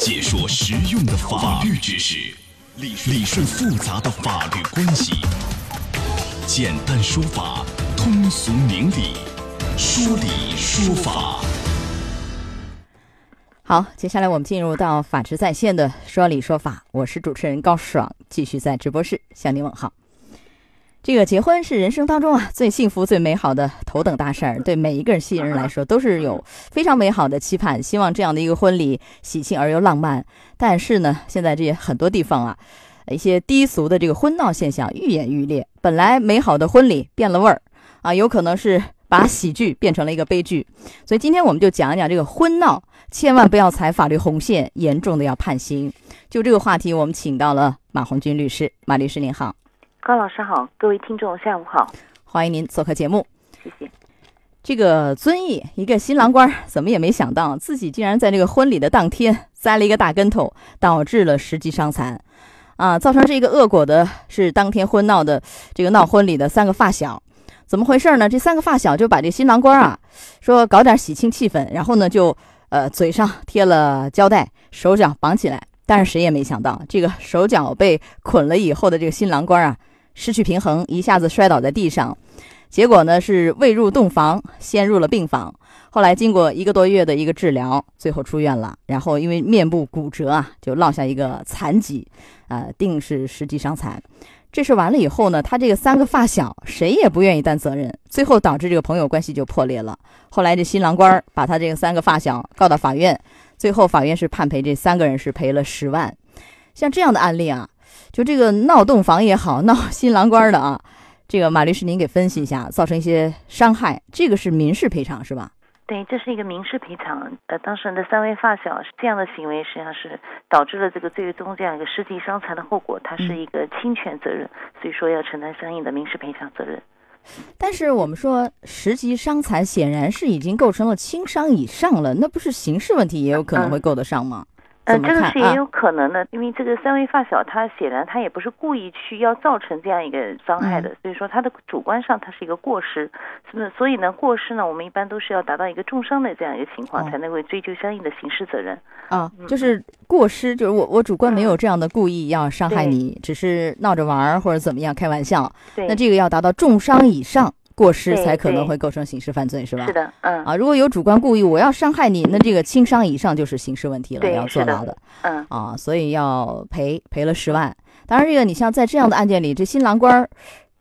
解说实用的法律知识，理理顺复杂的法律关系，简单说法，通俗明理，说理说法。好，接下来我们进入到法治在线的说理说法，我是主持人高爽，继续在直播室向您问好。这个结婚是人生当中啊最幸福、最美好的头等大事儿，对每一个人新人来说都是有非常美好的期盼，希望这样的一个婚礼喜庆而又浪漫。但是呢，现在这些很多地方啊，一些低俗的这个婚闹现象愈演愈烈，本来美好的婚礼变了味儿啊，有可能是把喜剧变成了一个悲剧。所以今天我们就讲一讲这个婚闹，千万不要踩法律红线，严重的要判刑。就这个话题，我们请到了马红军律师，马律师您好。高老师好，各位听众下午好，欢迎您做客节目，谢谢。这个遵义一个新郎官怎么也没想到，自己竟然在这个婚礼的当天栽了一个大跟头，导致了十级伤残，啊，造成这个恶果的是当天婚闹的这个闹婚礼的三个发小，怎么回事呢？这三个发小就把这新郎官啊说搞点喜庆气氛，然后呢就呃嘴上贴了胶带，手脚绑起来，但是谁也没想到，这个手脚被捆了以后的这个新郎官啊。失去平衡，一下子摔倒在地上，结果呢是未入洞房，先入了病房。后来经过一个多月的一个治疗，最后出院了。然后因为面部骨折啊，就落下一个残疾，啊，定是十级伤残。这事完了以后呢，他这个三个发小谁也不愿意担责任，最后导致这个朋友关系就破裂了。后来这新郎官把他这个三个发小告到法院，最后法院是判赔这三个人是赔了十万。像这样的案例啊。就这个闹洞房也好，闹新郎官的啊，这个马律师您给分析一下，造成一些伤害，这个是民事赔偿是吧？对，这是一个民事赔偿。呃，当事人的三位发小这样的行为，实际上是导致了这个最终这样一个十级伤残的后果，它是一个侵权责任，所以说要承担相应的民事赔偿责任。但是我们说十级伤残显然是已经构成了轻伤以上了，那不是刑事问题也有可能会够得上吗？呃，这个是也有可能的，因为这个三位发小，他显然他也不是故意去要造成这样一个伤害的，所以说他的主观上他是一个过失，是所以呢，过失呢，我们一般都是要达到一个重伤的这样一个情况，才能够追究相应的刑事责任。啊，就是过失，就是我我主观没有这样的故意要伤害你，只是闹着玩儿或者怎么样开玩笑，对。那这个要达到重伤以上。过失才可能会构成刑事犯罪，是吧？是的，嗯啊，如果有主观故意，我要伤害你，那这个轻伤以上就是刑事问题了，要坐牢的，嗯啊，所以要赔赔了十万。当然，这个你像在这样的案件里，这新郎官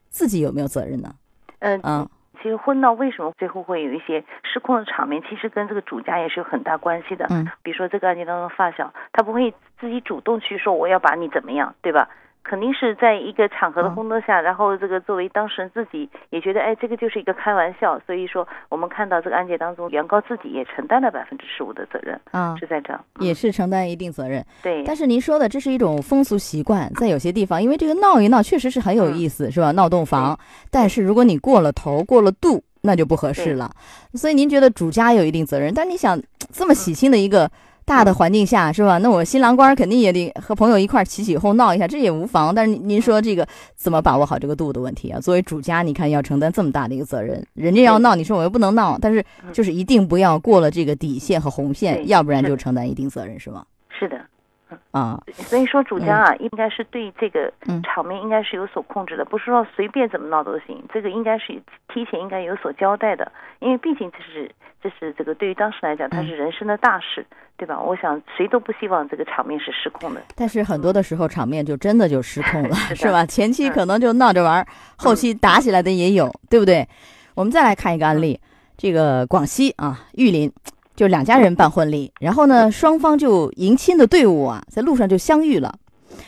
自己有没有责任呢？嗯嗯，其实婚闹为什么最后会有一些失控的场面，其实跟这个主家也是有很大关系的。嗯，比如说这个案件当中发小，他不会自己主动去说我要把你怎么样，对吧？肯定是在一个场合的烘托下，然后这个作为当事人自己也觉得，哎，这个就是一个开玩笑，所以说我们看到这个案件当中，原告自己也承担了百分之十五的责任，啊，是在这，也是承担一定责任，对。但是您说的这是一种风俗习惯，在有些地方，因为这个闹一闹确实是很有意思，是吧？闹洞房，但是如果你过了头、过了度，那就不合适了。所以您觉得主家有一定责任，但你想这么喜庆的一个。大的环境下是吧？那我新郎官肯定也得和朋友一块起起哄闹一下，这也无妨。但是您说这个怎么把握好这个度的问题啊？作为主家，你看要承担这么大的一个责任，人家要闹，你说我又不能闹，但是就是一定不要过了这个底线和红线，要不然就承担一定责任，是吗？是的。啊，所以说主家啊，应该是对这个场面应该是有所控制的，不是说随便怎么闹都行。这个应该是提前应该有所交代的，因为毕竟这是这是这个对于当时来讲，它是人生的大事，对吧？我想谁都不希望这个场面是失控的。但是很多的时候，场面就真的就失控了，是吧？前期可能就闹着玩，后期打起来的也有，对不对？我们再来看一个案例，这个广西啊，玉林。就两家人办婚礼，然后呢，双方就迎亲的队伍啊，在路上就相遇了。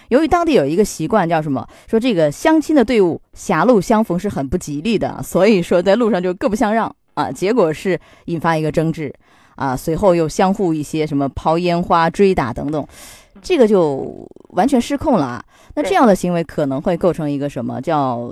由于当地有一个习惯，叫什么？说这个相亲的队伍狭路相逢是很不吉利的，所以说在路上就各不相让啊。结果是引发一个争执啊，随后又相互一些什么抛烟花、追打等等，这个就完全失控了啊。那这样的行为可能会构成一个什么叫？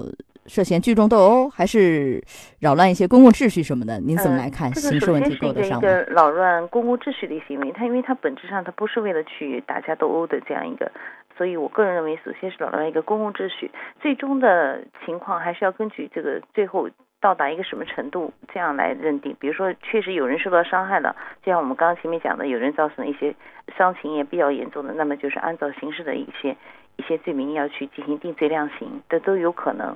涉嫌聚众斗殴，还是扰乱一些公共秩序什么的？您怎么来看？刑事问题够得上吗？这个一个扰乱公共秩序的行为，它因为它本质上它不是为了去打架斗殴的这样一个，所以我个人认为，首先是扰乱一个公共秩序，最终的情况还是要根据这个最后到达一个什么程度，这样来认定。比如说，确实有人受到伤害了，就像我们刚刚前面讲的，有人造成一些伤情也比较严重的，那么就是按照刑事的一些一些罪名要去进行定罪量刑，这都有可能。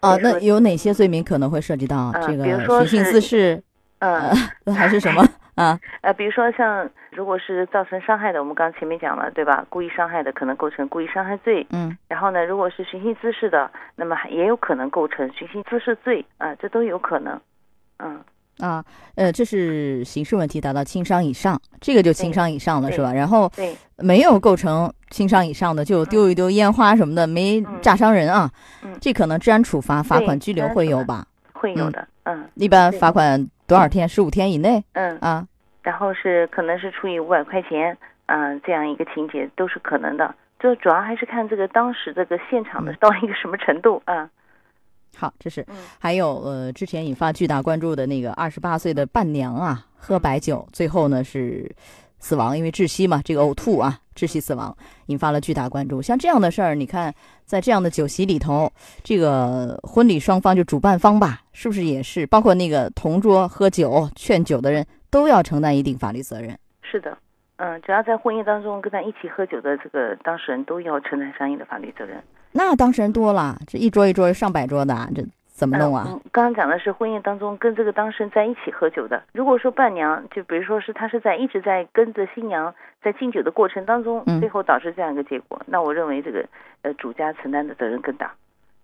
啊，那有哪些罪名可能会涉及到这个寻衅滋事？嗯，还是什么？啊，呃，比如说像如果是造成伤害的，我们刚前面讲了，对吧？故意伤害的可能构成故意伤害罪。嗯。然后呢，如果是寻衅滋事的，那么也有可能构成寻衅滋事罪啊，这都有可能。嗯。啊，呃，这是刑事问题达到轻伤以上，这个就轻伤以上了，是吧？然后对没有构成轻伤以上的，就丢一丢烟花什么的，没炸伤人啊。嗯。这可能治安处罚、罚款、拘留会有吧？会有的。嗯。一般罚款。多少天？十五天以内。嗯啊，然后是可能是处以五百块钱，嗯，这样一个情节都是可能的。就主要还是看这个当时这个现场的到一个什么程度啊。好，这是还有呃，之前引发巨大关注的那个二十八岁的伴娘啊，喝白酒，最后呢是。死亡，因为窒息嘛，这个呕吐啊，窒息死亡，引发了巨大关注。像这样的事儿，你看，在这样的酒席里头，这个婚礼双方就主办方吧，是不是也是包括那个同桌喝酒劝酒的人都要承担一定法律责任？是的，嗯，只要在婚姻当中跟他一起喝酒的这个当事人都要承担相应的法律责任。那当事人多了，这一桌一桌上百桌的这。怎么弄啊？刚刚讲的是婚宴当中跟这个当事人在一起喝酒的。如果说伴娘，就比如说是她是在一直在跟着新娘在敬酒的过程当中，最后导致这样一个结果，那我认为这个呃主家承担的责任更大。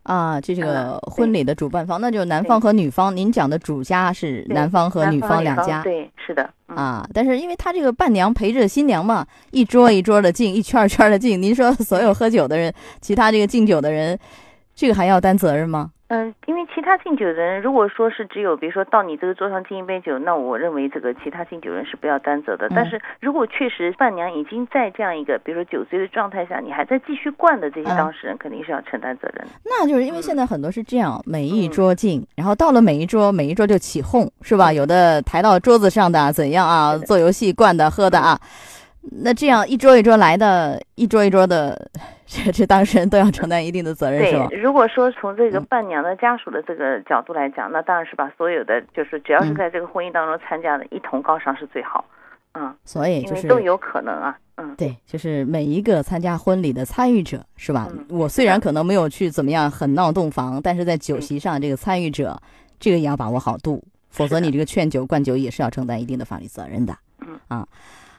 啊，这个婚礼的主办方，那就男方和女方。您讲的主家是男方和女方两家。对，是的。啊，但是因为他这个伴娘陪着新娘嘛，一桌一桌的敬，一圈一圈的敬。您说所有喝酒的人，其他这个敬酒的人，这个还要担责任吗？嗯，因为其他敬酒的人，如果说是只有比如说到你这个桌上敬一杯酒，那我认为这个其他敬酒人是不要担责的。但是如果确实伴娘已经在这样一个比如说酒醉的状态下，你还在继续灌的这些当事人，肯定是要承担责任。那就是因为现在很多是这样，每一桌敬，然后到了每一桌，每一桌就起哄，是吧？有的抬到桌子上的怎样啊？做游戏灌的喝的啊。那这样一桌一桌来的，一桌一桌的，这这当事人都要承担一定的责任，是吧？如果说从这个伴娘的家属的这个角度来讲，那当然是把所有的，就是只要是在这个婚姻当中参加的，一同告上是最好。嗯，所以就是都有可能啊。嗯，对，就是每一个参加婚礼的参与者，是吧？我虽然可能没有去怎么样很闹洞房，但是在酒席上这个参与者，这个也要把握好度，否则你这个劝酒灌酒也是要承担一定的法律责任的。嗯啊。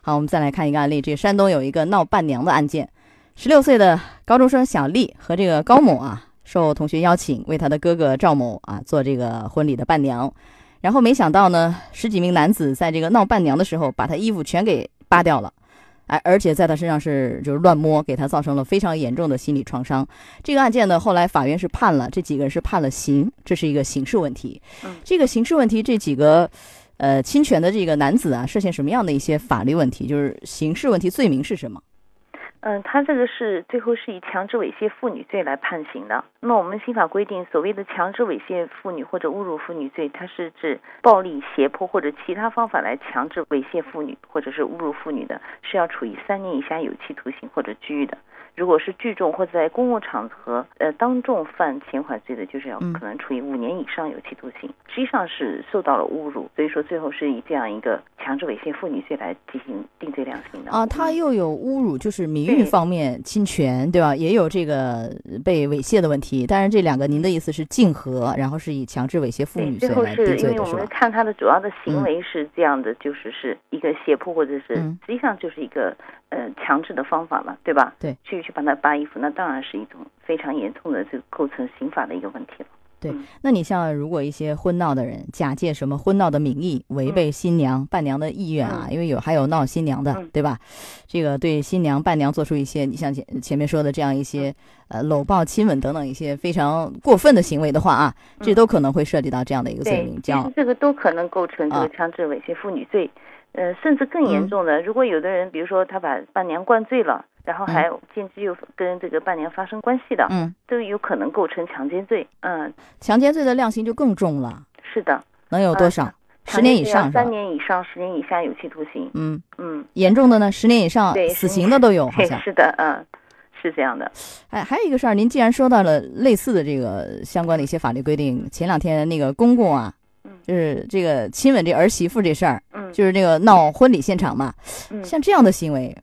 好，我们再来看一个案例。这个山东有一个闹伴娘的案件，十六岁的高中生小丽和这个高某啊，受同学邀请为他的哥哥赵某啊做这个婚礼的伴娘，然后没想到呢，十几名男子在这个闹伴娘的时候，把他衣服全给扒掉了，哎，而且在他身上是就是乱摸，给他造成了非常严重的心理创伤。这个案件呢，后来法院是判了这几个人是判了刑，这是一个刑事问题。这个刑事问题这几个。呃，侵权的这个男子啊，涉嫌什么样的一些法律问题？就是刑事问题，罪名是什么？嗯，他这个是最后是以强制猥亵妇女罪来判刑的。那么我们刑法规定，所谓的强制猥亵妇女或者侮辱妇女罪，它是指暴力、胁迫或者其他方法来强制猥亵妇女或者是侮辱妇女的，是要处以三年以下有期徒刑或者拘役的。如果是聚众或者在公共场合，呃，当众犯前款罪的，就是要可能处以五年以上有期徒刑。实际上是受到了侮辱，所以说最后是以这样一个强制猥亵妇女罪来进行定罪量刑的。啊，他又有侮辱，就是名誉方面侵权，对吧？也有这个被猥亵的问题。当然这两个，您的意思是竞合，然后是以强制猥亵妇女罪来定罪的是因为我们看他的主要的行为是这样的，就是是一个胁迫或者是实际上就是一个呃强制的方法嘛，对吧？对，去。去帮他扒衣服，那当然是一种非常严重的这个构成刑法的一个问题了。对，那你像如果一些婚闹的人假借什么婚闹的名义，违背新娘伴娘的意愿啊，因为有还有闹新娘的，对吧？这个对新娘伴娘做出一些你像前前面说的这样一些呃搂抱、亲吻等等一些非常过分的行为的话啊，这都可能会涉及到这样的一个罪名，叫这个都可能构成这个强制猥亵妇女罪。呃，甚至更严重的，如果有的人，比如说他把伴娘灌醉了，然后还间接又跟这个伴娘发生关系的，嗯，都有可能构成强奸罪。嗯，强奸罪的量刑就更重了。是的，能有多少？十年以上，三年以上，十年以下有期徒刑。嗯嗯，严重的呢，十年以上，死刑的都有，好像是的，嗯。是这样的。哎，还有一个事儿，您既然说到了类似的这个相关的一些法律规定，前两天那个公公啊，就是这个亲吻这儿媳妇这事儿，嗯，就是那个闹婚礼现场嘛，嗯，像这样的行为，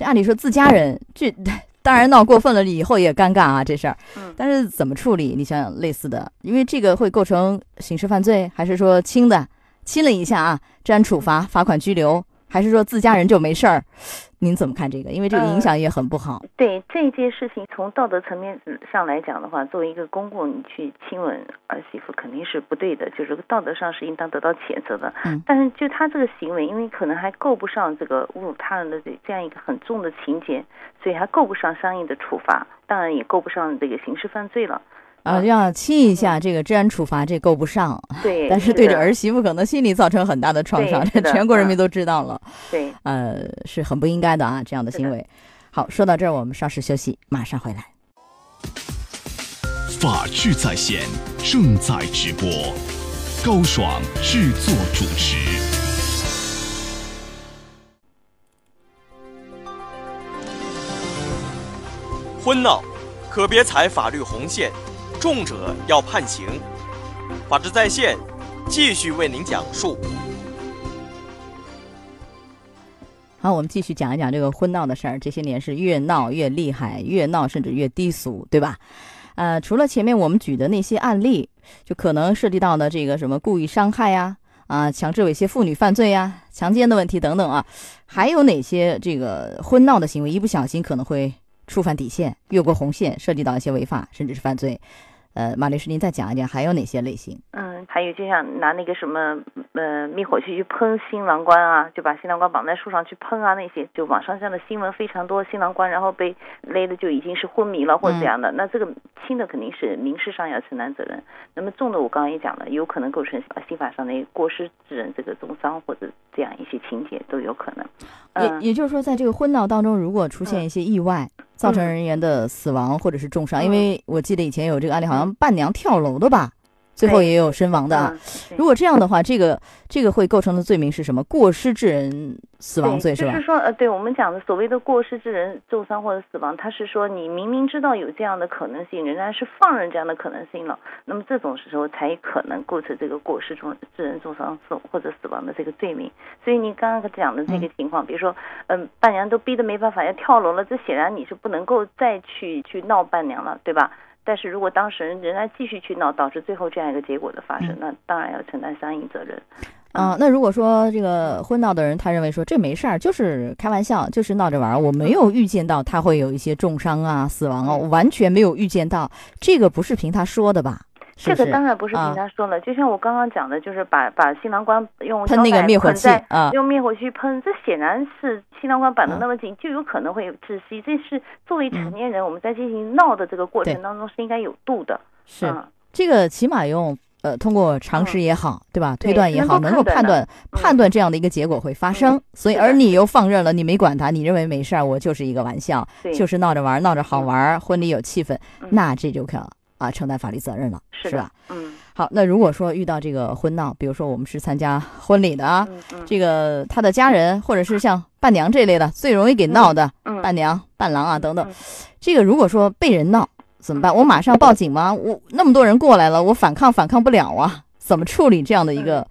这按理说自家人这当然闹过分了，以后也尴尬啊这事儿，嗯，但是怎么处理？你想想类似的，因为这个会构成刑事犯罪，还是说轻的亲了一下啊，治安处罚、罚款、拘留？还是说自家人就没事儿？您怎么看这个？因为这个影响也很不好。对这件事情，从道德层面上来讲的话，作为一个公公，你去亲吻儿媳妇肯定是不对的，就是道德上是应当得到谴责的。嗯。但是就他这个行为，因为可能还够不上这个侮辱他人的这这样一个很重的情节，所以还够不上相应的处罚，当然也够不上这个刑事犯罪了。啊，这样亲一下，这个治安处罚这够不上。对，但是对着儿媳妇可能心理造成很大的创伤，这 全国人民都知道了。对，呃，是很不应该的啊，这样的行为。好，说到这儿，我们稍事休息，马上回来。法治在线正在直播，高爽制作主持。婚闹，可别踩法律红线。重者要判刑。法治在线继续为您讲述。好，我们继续讲一讲这个婚闹的事儿。这些年是越闹越厉害，越闹甚至越低俗，对吧？呃，除了前面我们举的那些案例，就可能涉及到的这个什么故意伤害呀、啊强制猥亵妇女犯罪呀、强奸的问题等等啊，还有哪些这个婚闹的行为一不小心可能会触犯底线、越过红线，涉及到一些违法甚至是犯罪？呃，马律师，您再讲一讲还有哪些类型？嗯，还有就像拿那个什么呃灭火器去喷新郎官啊，就把新郎官绑在树上去喷啊，那些就网上这样的新闻非常多。新郎官然后被勒的就已经是昏迷了或者怎样的，那这个轻的肯定是民事上要承担责任。那么重的我刚刚也讲了，有可能构成刑法上的过失致人这个重伤或者这样一些情节都有可能。也也就是说，在这个婚闹当中，如果出现一些意外。造成人员的死亡或者是重伤，因为我记得以前有这个案例，好像伴娘跳楼的吧，最后也有身亡的。如果这样的话，这个这个会构成的罪名是什么？过失致人死亡罪是吧？就是说，呃，对我们讲的所谓的过失致人重伤或者死亡，他是说你明明知道有这样的可能性，仍然是放任这样的可能性了，那么这种时候才可能构成这个过失重致人重伤死或者死亡的这个罪名。所以你刚刚讲的这个情况，比如说，嗯，伴娘都逼得没办法要跳楼了，这显然你是不能够再去去闹伴娘了，对吧？但是如果当事人仍然继续去闹，导致最后这样一个结果的发生，那当然要承担相应责任。啊，那如果说这个婚闹的人，他认为说这没事儿，就是开玩笑，就是闹着玩儿，我没有预见到他会有一些重伤啊、死亡啊，完全没有预见到，这个不是凭他说的吧？这个当然不是凭他说了，就像我刚刚讲的，就是把把新郎官用喷那个灭火器啊，用灭火器喷，这显然是新郎官绑的那么紧，就有可能会有窒息。这是作为成年人，我们在进行闹的这个过程当中是应该有度的。是这个起码用呃通过常识也好，对吧？推断也好，能够判断判断这样的一个结果会发生。所以而你又放任了，你没管他，你认为没事儿，我就是一个玩笑，就是闹着玩，闹着好玩，婚礼有气氛，那这就可。啊，承担法律责任了，是吧？嗯，好，那如果说遇到这个婚闹，比如说我们是参加婚礼的啊，这个他的家人或者是像伴娘这类的，最容易给闹的，伴娘、伴郎啊等等，这个如果说被人闹怎么办？我马上报警吗？我那么多人过来了，我反抗反抗不了啊，怎么处理这样的一个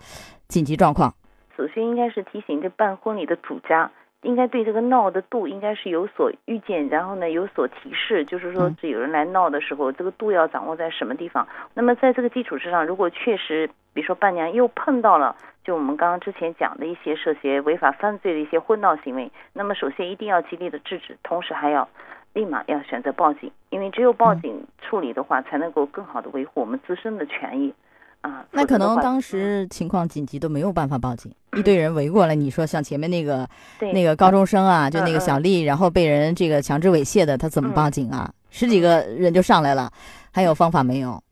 紧急状况？首先应该是提醒这办婚礼的主家。应该对这个闹的度应该是有所预见，然后呢有所提示，就是说这有人来闹的时候，这个度要掌握在什么地方。那么在这个基础之上，如果确实，比如说伴娘又碰到了就我们刚刚之前讲的一些涉嫌违法犯罪的一些婚闹行为，那么首先一定要极力的制止，同时还要立马要选择报警，因为只有报警处理的话，才能够更好的维护我们自身的权益。啊，那可能当时情况紧急都没有办法报警，一堆人围过来。你说像前面那个那个高中生啊，就那个小丽，然后被人这个强制猥亵的，他怎么报警啊？十几个人就上来了，还有方法没有？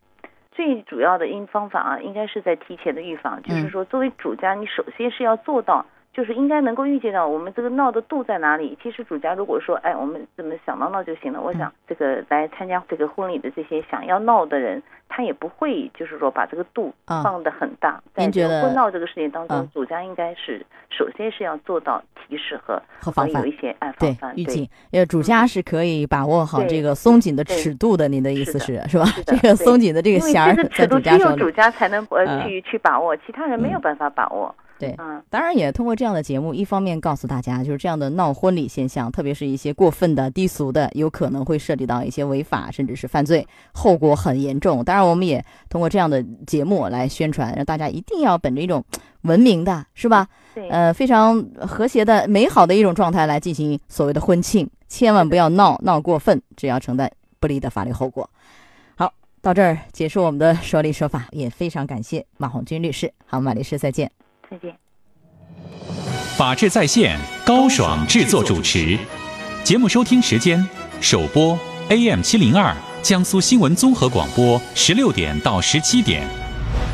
最主要的因方法啊，应该是在提前的预防，就是说作为主家，你首先是要做到。就是应该能够预见到我们这个闹的度在哪里。其实主家如果说，哎，我们怎么想闹闹就行了，我想这个来参加这个婚礼的这些想要闹的人，他也不会就是说把这个度放得很大。在这个婚闹这个事情当中，主家应该是首先是要做到提示和和防范有一些哎防范预警。呃，主家是可以把握好这个松紧的尺度的。您的意思是是吧？这个松紧的这个弦儿在主家手里，只有主家才能呃去去把握，其他人没有办法把握。对，嗯，当然也通过这样的节目，一方面告诉大家，就是这样的闹婚礼现象，特别是一些过分的、低俗的，有可能会涉及到一些违法，甚至是犯罪，后果很严重。当然，我们也通过这样的节目来宣传，让大家一定要本着一种文明的，是吧？对，呃，非常和谐的、美好的一种状态来进行所谓的婚庆，千万不要闹闹过分，只要承担不利的法律后果。好，到这儿结束我们的说理说法，也非常感谢马红军律师。好，马律师再见。再见。法治在线，高爽制作主持。节目收听时间：首播 AM 七零二，江苏新闻综合广播十六点到十七点；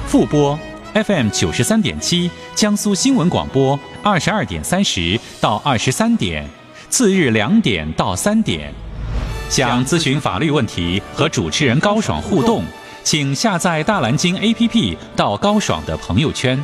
复播 FM 九十三点七，江苏新闻广播二十二点三十到二十三点，次日两点到三点。想咨询法律问题和主持人高爽互动，请下载大蓝鲸 APP 到高爽的朋友圈。